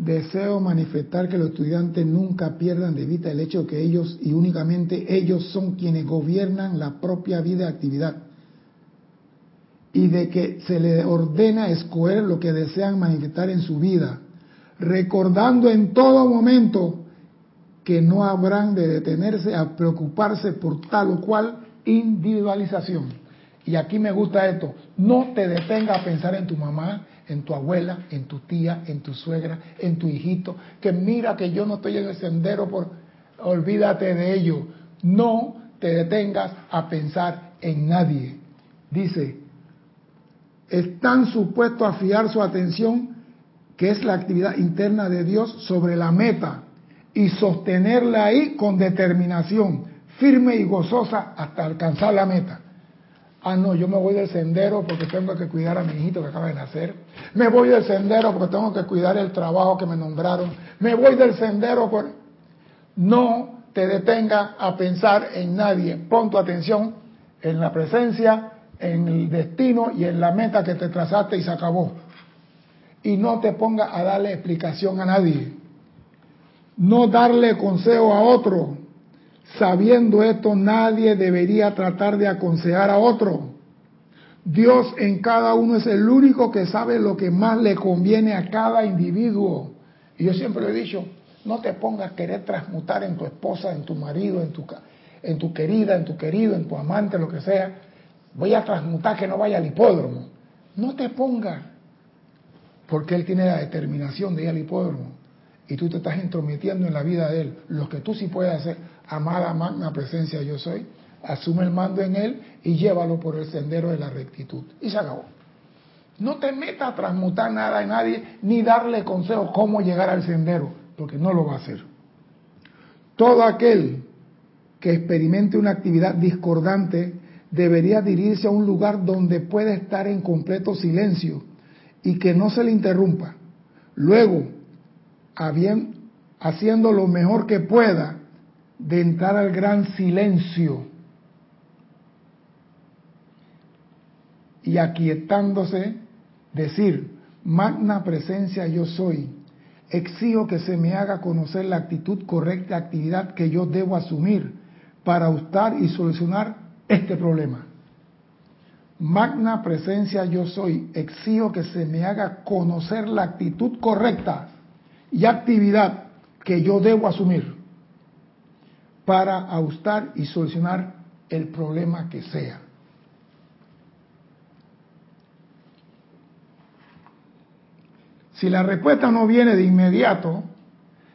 A: Deseo manifestar que los estudiantes nunca pierdan de vista el hecho que ellos y únicamente ellos son quienes gobiernan la propia vida y actividad y de que se les ordena escoger lo que desean manifestar en su vida, recordando en todo momento que no habrán de detenerse a preocuparse por tal o cual individualización. Y aquí me gusta esto, no te detengas a pensar en tu mamá, en tu abuela, en tu tía, en tu suegra, en tu hijito, que mira que yo no estoy en el sendero por... Olvídate de ello, no te detengas a pensar en nadie. Dice, están supuestos a fiar su atención, que es la actividad interna de Dios, sobre la meta y sostenerla ahí con determinación, firme y gozosa hasta alcanzar la meta. Ah, no, yo me voy del sendero porque tengo que cuidar a mi hijito que acaba de nacer. Me voy del sendero porque tengo que cuidar el trabajo que me nombraron. Me voy del sendero. No te detenga a pensar en nadie. Pon tu atención en la presencia, en el destino y en la meta que te trazaste y se acabó. Y no te ponga a darle explicación a nadie. No darle consejo a otro. Sabiendo esto, nadie debería tratar de aconsejar a otro. Dios en cada uno es el único que sabe lo que más le conviene a cada individuo. Y yo siempre he dicho, no te pongas a querer transmutar en tu esposa, en tu marido, en tu, en tu querida, en tu querido, en tu amante, lo que sea. Voy a transmutar que no vaya al hipódromo. No te pongas, porque él tiene la determinación de ir al hipódromo. Y tú te estás intrometiendo en la vida de él. Lo que tú sí puedes hacer, amada magna presencia yo soy, asume el mando en él y llévalo por el sendero de la rectitud. Y se acabó. No te metas a transmutar nada en nadie, ni darle consejos cómo llegar al sendero porque no lo va a hacer. Todo aquel que experimente una actividad discordante debería dirigirse a un lugar donde pueda estar en completo silencio y que no se le interrumpa. Luego, haciendo lo mejor que pueda de entrar al gran silencio y aquietándose, decir, magna presencia yo soy, exijo que se me haga conocer la actitud correcta, actividad que yo debo asumir para usar y solucionar este problema. Magna presencia yo soy, exijo que se me haga conocer la actitud correcta y actividad que yo debo asumir para ajustar y solucionar el problema que sea. Si la respuesta no viene de inmediato,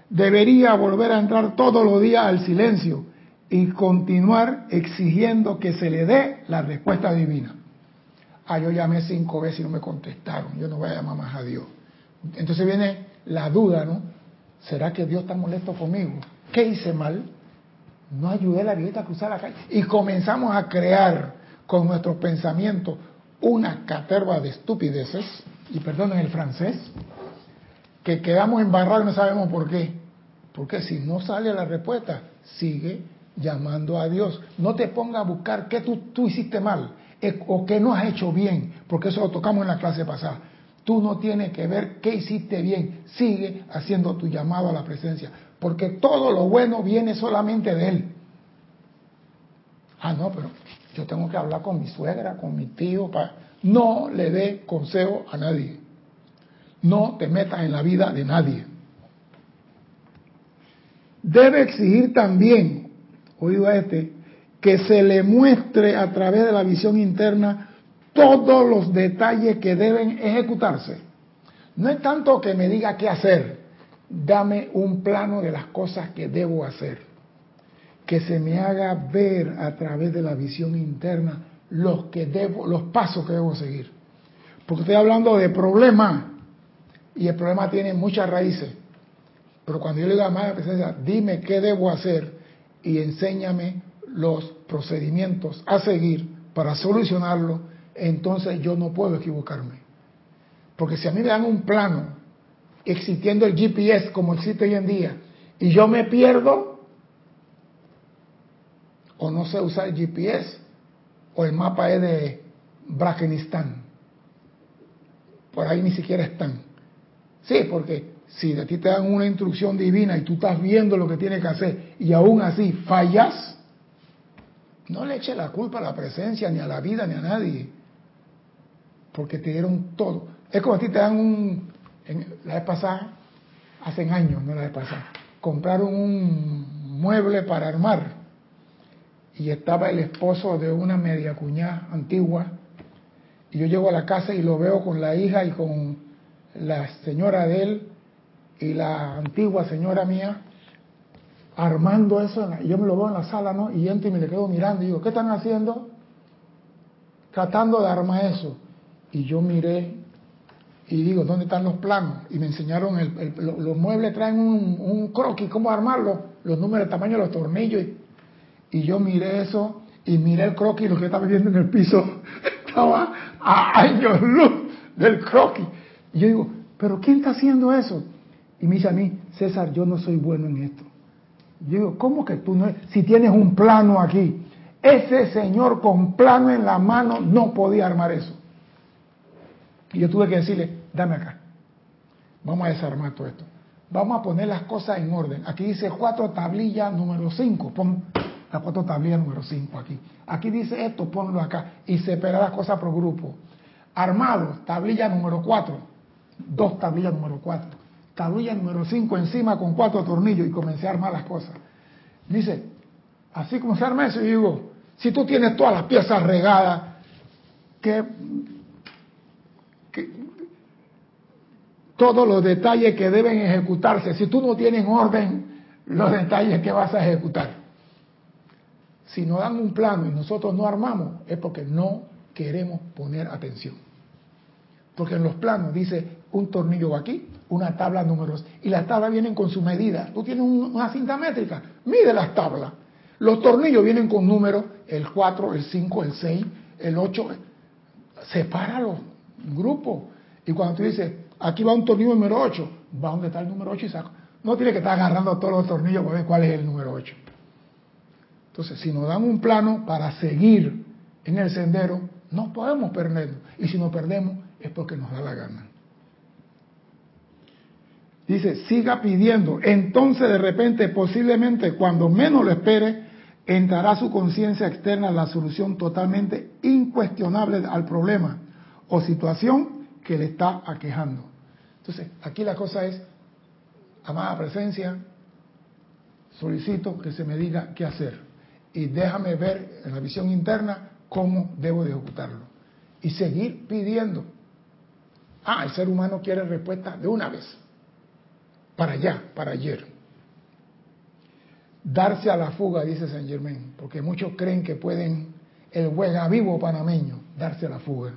A: debería volver a entrar todos los días al silencio y continuar exigiendo que se le dé la respuesta divina. Ah, yo llamé cinco veces y no me contestaron, yo no voy a llamar más a Dios. Entonces viene la duda, ¿no? ¿Será que Dios está molesto conmigo? ¿Qué hice mal? No ayudé a la viejita a cruzar la calle. Y comenzamos a crear con nuestros pensamientos una caterva de estupideces, y perdonen el francés, que quedamos embarrados y no sabemos por qué. Porque si no sale la respuesta, sigue llamando a Dios. No te ponga a buscar qué tú, tú hiciste mal eh, o qué no has hecho bien, porque eso lo tocamos en la clase pasada. Tú no tienes que ver qué hiciste bien, sigue haciendo tu llamado a la presencia, porque todo lo bueno viene solamente de Él. Ah, no, pero yo tengo que hablar con mi suegra, con mi tío, para... no le dé consejo a nadie. No te metas en la vida de nadie. Debe exigir también, oído a este, que se le muestre a través de la visión interna todos los detalles que deben ejecutarse. No es tanto que me diga qué hacer, dame un plano de las cosas que debo hacer. Que se me haga ver a través de la visión interna los, que debo, los pasos que debo seguir. Porque estoy hablando de problemas y el problema tiene muchas raíces. Pero cuando yo le digo a la Presencia, dime qué debo hacer y enséñame los procedimientos a seguir para solucionarlo, entonces yo no puedo equivocarme. Porque si a mí me dan un plano existiendo el GPS como existe hoy en día y yo me pierdo o no sé usar el GPS o el mapa es de Brakenistán, por ahí ni siquiera están. Sí, porque si de ti te dan una instrucción divina y tú estás viendo lo que tienes que hacer y aún así fallas, no le eches la culpa a la presencia, ni a la vida, ni a nadie. Porque te dieron todo. Es como si te dan un... la vez pasada, hace años, no la vez pasada, compraron un mueble para armar. Y estaba el esposo de una media cuñada antigua. Y yo llego a la casa y lo veo con la hija y con la señora de él y la antigua señora mía armando eso, y yo me lo veo en la sala, ¿no? Y entro y me le quedo mirando y digo, ¿qué están haciendo? Tratando de armar eso. Y yo miré y digo, ¿dónde están los planos? Y me enseñaron, el, los muebles traen un, croquis, ¿cómo armarlo? Los números, el tamaño de los tornillos. Y, y yo miré eso y miré el croquis, lo que estaba viendo en el piso, estaba a años luz del croquis. Y yo digo, ¿pero quién está haciendo eso? Y me dice a mí, César, yo no soy bueno en esto. Yo digo, ¿cómo que tú no? Si tienes un plano aquí, ese señor con plano en la mano no podía armar eso. Y yo tuve que decirle, dame acá. Vamos a desarmar todo esto. Vamos a poner las cosas en orden. Aquí dice cuatro tablillas número 5. Pon las cuatro tablillas número 5 aquí. Aquí dice esto, ponlo acá. Y separa las cosas por grupo. Armado, tablilla número 4. Dos tablillas número 4. Tablilla número 5 encima con cuatro tornillos y comencé a armar las cosas. Dice, así como se arma eso, y digo, si tú tienes todas las piezas regadas, que todos los detalles que deben ejecutarse. Si tú no tienes orden los detalles que vas a ejecutar. Si nos dan un plano y nosotros no armamos, es porque no queremos poner atención. Porque en los planos dice un tornillo aquí, una tabla números, y las tablas vienen con su medida. Tú tienes una cinta métrica, mide las tablas. Los tornillos vienen con números, el 4, el 5, el 6, el 8. Separa los grupos. Y cuando tú dices, aquí va un tornillo número 8, va donde está el número 8 y saco. No tiene que estar agarrando todos los tornillos para ver cuál es el número 8. Entonces, si nos dan un plano para seguir en el sendero, no podemos perderlo. Y si nos perdemos, es porque nos da la gana. Dice, siga pidiendo. Entonces, de repente, posiblemente, cuando menos lo espere, entrará su conciencia externa la solución totalmente incuestionable al problema o situación que le está aquejando. Entonces, aquí la cosa es, amada presencia, solicito que se me diga qué hacer y déjame ver en la visión interna cómo debo de ejecutarlo y seguir pidiendo. Ah, el ser humano quiere respuesta de una vez, para allá, para ayer. Darse a la fuga, dice San Germán, porque muchos creen que pueden, el juega vivo panameño, darse a la fuga.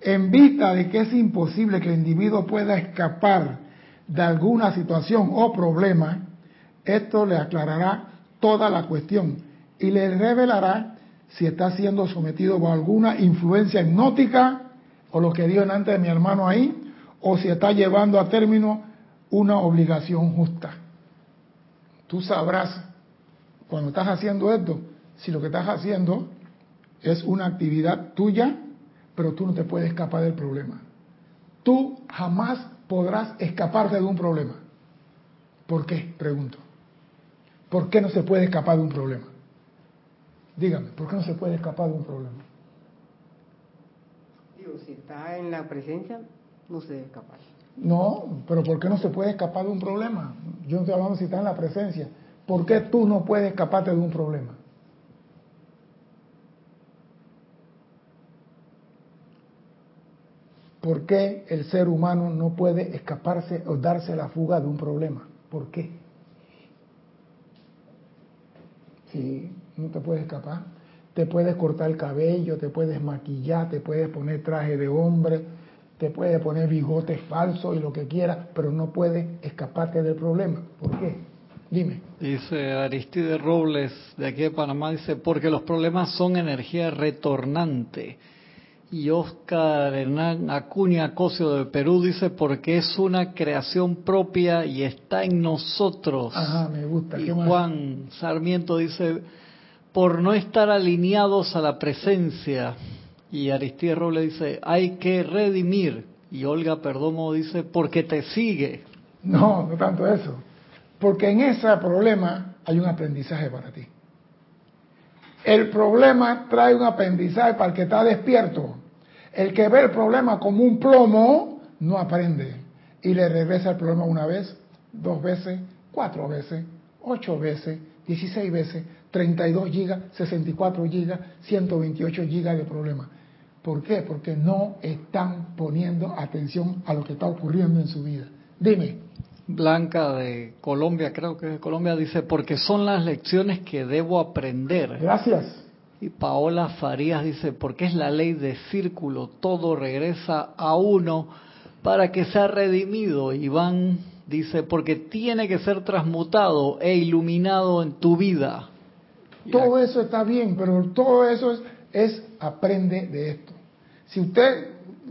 A: En vista de que es imposible que el individuo pueda escapar de alguna situación o problema, esto le aclarará toda la cuestión y le revelará si está siendo sometido por alguna influencia hipnótica o lo que dio antes de mi hermano ahí, o si está llevando a término una obligación justa. Tú sabrás cuando estás haciendo esto, si lo que estás haciendo es una actividad tuya pero tú no te puedes escapar del problema. Tú jamás podrás escaparte de un problema. ¿Por qué? Pregunto. ¿Por qué no se puede escapar de un problema? Dígame, ¿por qué no se puede escapar de un problema?
B: Digo, si está en la presencia, no se debe escapar.
A: No, pero ¿por qué no se puede escapar de un problema? Yo no estoy hablando si está en la presencia. ¿Por qué tú no puedes escaparte de un problema? ¿Por qué el ser humano no puede escaparse o darse la fuga de un problema? ¿Por qué? Sí, no te puedes escapar. Te puedes cortar el cabello, te puedes maquillar, te puedes poner traje de hombre, te puedes poner bigote falso y lo que quieras, pero no puedes escaparte del problema. ¿Por qué? Dime.
D: Dice Aristide Robles de aquí de Panamá, dice, porque los problemas son energía retornante y Oscar Hernán Acuña Cosio de Perú dice porque es una creación propia y está en nosotros.
A: Ajá, me gusta.
D: Y Juan Sarmiento dice por no estar alineados a la presencia. Y Aristide Roble dice hay que redimir. Y Olga Perdomo dice porque te sigue.
A: No, no tanto eso. Porque en ese problema hay un aprendizaje para ti. El problema trae un aprendizaje para el que está despierto. El que ve el problema como un plomo no aprende y le regresa el problema una vez, dos veces, cuatro veces, ocho veces, dieciséis veces, 32 gigas, 64 gigas, 128 gigas de problema. ¿Por qué? Porque no están poniendo atención a lo que está ocurriendo en su vida. Dime.
D: Blanca de Colombia, creo que de Colombia, dice, porque son las lecciones que debo aprender.
A: Gracias.
D: Y Paola Farías dice, porque es la ley de círculo, todo regresa a uno para que sea redimido. Iván dice, porque tiene que ser transmutado e iluminado en tu vida.
A: Todo eso está bien, pero todo eso es, es aprende de esto. Si usted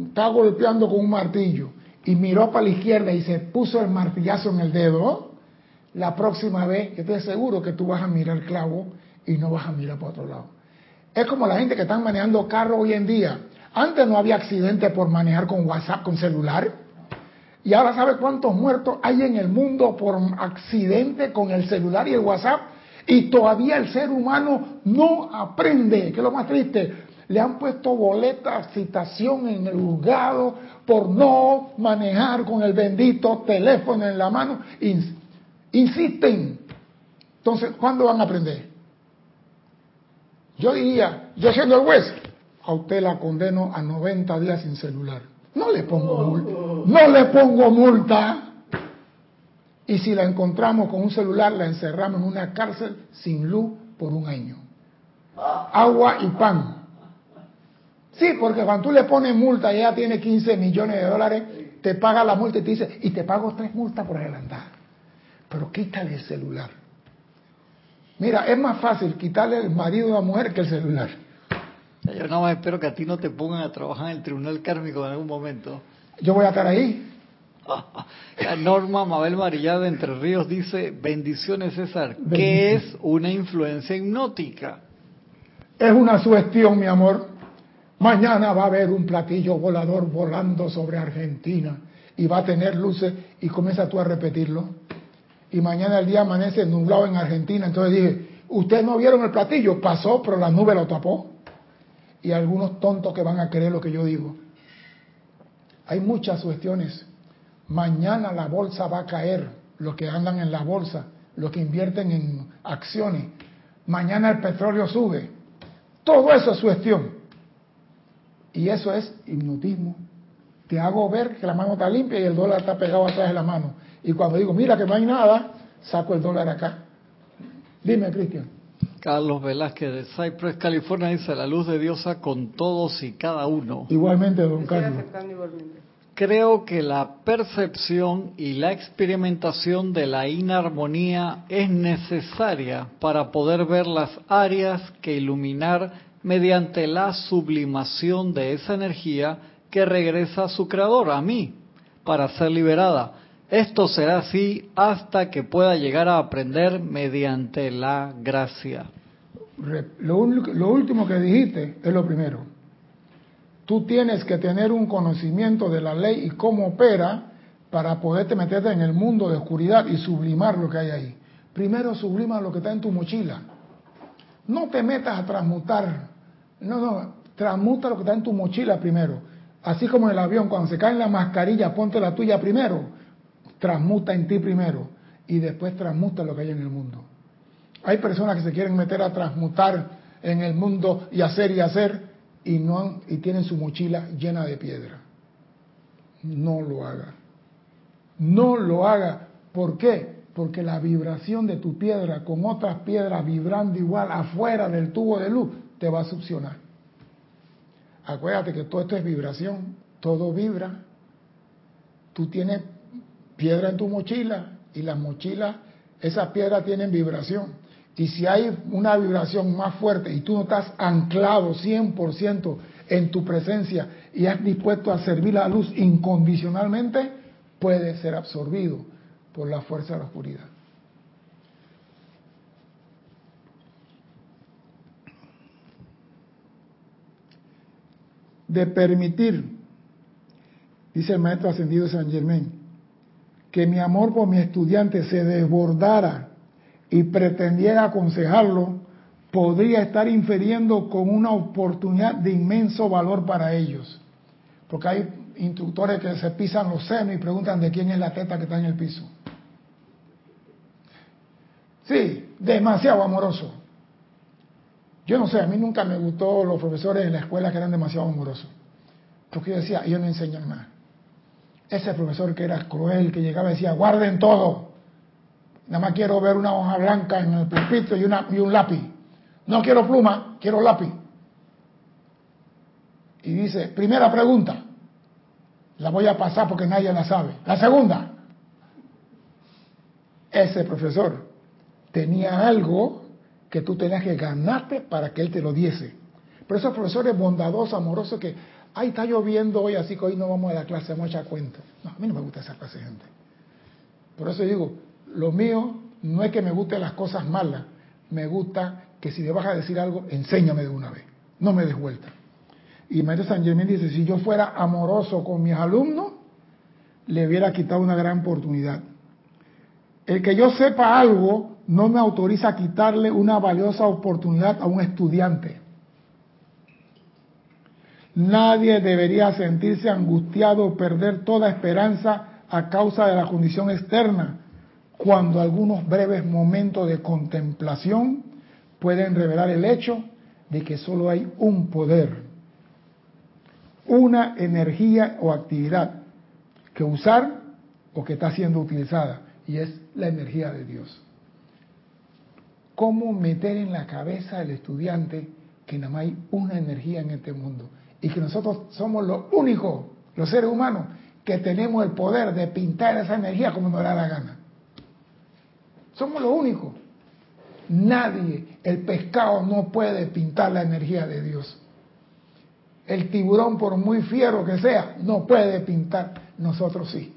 A: está golpeando con un martillo y miró para la izquierda y se puso el martillazo en el dedo, la próxima vez yo estoy seguro que tú vas a mirar el clavo y no vas a mirar para otro lado. Es como la gente que está manejando carro hoy en día. Antes no había accidente por manejar con WhatsApp, con celular. Y ahora sabe cuántos muertos hay en el mundo por accidente con el celular y el WhatsApp. Y todavía el ser humano no aprende, que es lo más triste. Le han puesto boleta, citación en el juzgado por no manejar con el bendito teléfono en la mano. Insisten. Entonces, ¿cuándo van a aprender? Yo diría, yo siendo el juez, a usted la condeno a 90 días sin celular. No le pongo multa. No le pongo multa. Y si la encontramos con un celular, la encerramos en una cárcel sin luz por un año. Agua y pan. Sí, porque cuando tú le pones multa y ella tiene 15 millones de dólares, te paga la multa y te dice, y te pago tres multas por adelantar. Pero quítale el celular. Mira, es más fácil quitarle el marido a la mujer que el celular.
D: Yo nada más espero que a ti no te pongan a trabajar en el tribunal kármico en algún momento.
A: Yo voy a estar ahí.
D: La Norma Mabel Marillada de Entre Ríos dice, bendiciones César, ¿qué es una influencia hipnótica?
A: Es una sugestión, mi amor. Mañana va a haber un platillo volador volando sobre Argentina y va a tener luces y comienza tú a repetirlo. Y mañana el día amanece nublado en Argentina. Entonces dije, ustedes no vieron el platillo, pasó, pero la nube lo tapó y algunos tontos que van a creer lo que yo digo. Hay muchas cuestiones. Mañana la bolsa va a caer, los que andan en la bolsa, los que invierten en acciones. Mañana el petróleo sube. Todo eso es cuestión. Y eso es hipnotismo. Te hago ver que la mano está limpia y el dólar está pegado atrás de la mano. Y cuando digo, mira que no hay nada, saco el dólar acá. Dime, Cristian.
D: Carlos Velázquez de Cypress, California, dice la luz de Diosa con todos y cada uno.
A: Igualmente, don Carlos.
D: Creo que la percepción y la experimentación de la inarmonía es necesaria para poder ver las áreas que iluminar mediante la sublimación de esa energía que regresa a su creador, a mí, para ser liberada. Esto será así hasta que pueda llegar a aprender mediante la gracia.
A: Lo, último que dijiste es lo primero. Tú tienes que tener un conocimiento de la ley y cómo opera para poderte meterte en el mundo de oscuridad y sublimar lo que hay ahí. Primero sublima lo que está en tu mochila. No te metas a transmutar. No, no, transmuta lo que está en tu mochila primero. Así como en el avión, cuando se cae la mascarilla, ponte la tuya primero transmuta en ti primero y después transmuta lo que hay en el mundo. Hay personas que se quieren meter a transmutar en el mundo y hacer y hacer y no y tienen su mochila llena de piedra. No lo haga. No lo haga. ¿Por qué? Porque la vibración de tu piedra con otras piedras vibrando igual afuera del tubo de luz te va a succionar. Acuérdate que todo esto es vibración, todo vibra. Tú tienes piedra en tu mochila y las mochilas, esas piedras tienen vibración. Y si hay una vibración más fuerte y tú no estás anclado 100% en tu presencia y has dispuesto a servir la luz incondicionalmente, puede ser absorbido por la fuerza de la oscuridad. De permitir, dice el maestro ascendido San Germain, que mi amor por mi estudiante se desbordara y pretendiera aconsejarlo, podría estar infiriendo con una oportunidad de inmenso valor para ellos. Porque hay instructores que se pisan los senos y preguntan de quién es la teta que está en el piso. Sí, demasiado amoroso. Yo no sé, a mí nunca me gustó los profesores en la escuela que eran demasiado amorosos. Porque yo decía, ellos no enseñan nada. Ese profesor que era cruel, que llegaba y decía, guarden todo. Nada más quiero ver una hoja blanca en el pulpito y, y un lápiz. No quiero pluma, quiero lápiz. Y dice, primera pregunta, la voy a pasar porque nadie la sabe. La segunda, ese profesor tenía algo que tú tenías que ganarte para que Él te lo diese. Pero esos profesores bondadosos, amorosos, que, ay, está lloviendo hoy, así que hoy no vamos a la clase, vamos a echar cuenta. No, a mí no me gusta esa clase gente. Por eso digo, lo mío no es que me gusten las cosas malas, me gusta que si me vas a decir algo, enséñame de una vez, no me des vuelta. Y Maestro San Germán dice, si yo fuera amoroso con mis alumnos, le hubiera quitado una gran oportunidad. El que yo sepa algo no me autoriza a quitarle una valiosa oportunidad a un estudiante. Nadie debería sentirse angustiado o perder toda esperanza a causa de la condición externa, cuando algunos breves momentos de contemplación pueden revelar el hecho de que solo hay un poder, una energía o actividad que usar o que está siendo utilizada, y es la energía de Dios. ¿Cómo meter en la cabeza al estudiante que nada más hay una energía en este mundo? Y que nosotros somos los únicos, los seres humanos, que tenemos el poder de pintar esa energía como nos da la gana. Somos los únicos. Nadie, el pescado no puede pintar la energía de Dios. El tiburón, por muy fiero que sea, no puede pintar. Nosotros sí.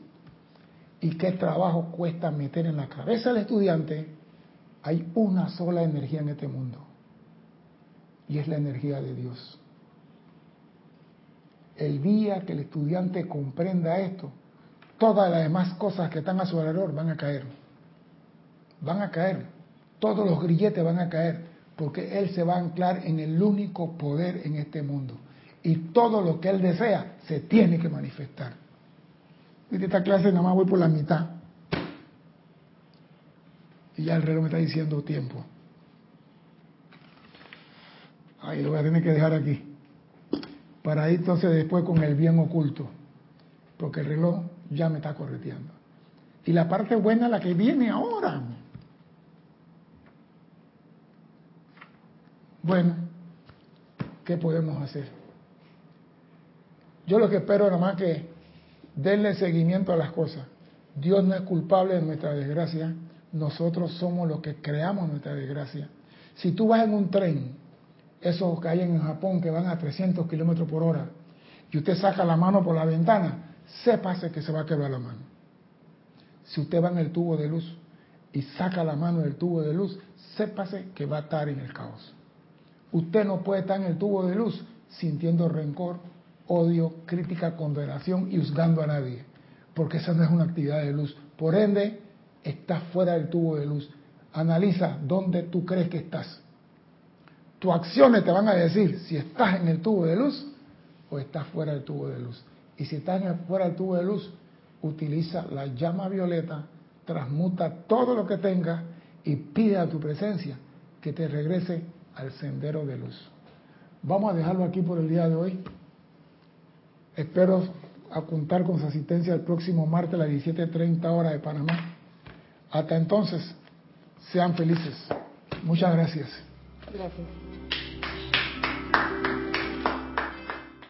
A: ¿Y qué trabajo cuesta meter en la cabeza al estudiante? Hay una sola energía en este mundo. Y es la energía de Dios. El día que el estudiante comprenda esto, todas las demás cosas que están a su alrededor van a caer. Van a caer. Todos los grilletes van a caer. Porque él se va a anclar en el único poder en este mundo. Y todo lo que él desea se tiene que manifestar. Y esta clase nada más voy por la mitad. Y ya el reloj me está diciendo tiempo. Ahí lo voy a tener que dejar aquí para ir entonces después con el bien oculto, porque el reloj ya me está correteando. Y la parte buena la que viene ahora. Bueno, ¿qué podemos hacer? Yo lo que espero nada más que denle seguimiento a las cosas. Dios no es culpable de nuestra desgracia, nosotros somos los que creamos nuestra desgracia. Si tú vas en un tren esos que hay en Japón que van a 300 kilómetros por hora, y usted saca la mano por la ventana, sépase que se va a quebrar la mano. Si usted va en el tubo de luz y saca la mano del tubo de luz, sépase que va a estar en el caos. Usted no puede estar en el tubo de luz sintiendo rencor, odio, crítica, condenación y juzgando a nadie, porque esa no es una actividad de luz. Por ende, estás fuera del tubo de luz. Analiza dónde tú crees que estás tus acciones te van a decir si estás en el tubo de luz o estás fuera del tubo de luz. Y si estás fuera del tubo de luz, utiliza la llama violeta, transmuta todo lo que tengas y pide a tu presencia que te regrese al sendero de luz. Vamos a dejarlo aquí por el día de hoy. Espero contar con su asistencia el próximo martes a las 17.30 horas de Panamá. Hasta entonces, sean felices. Muchas gracias.
B: Gracias.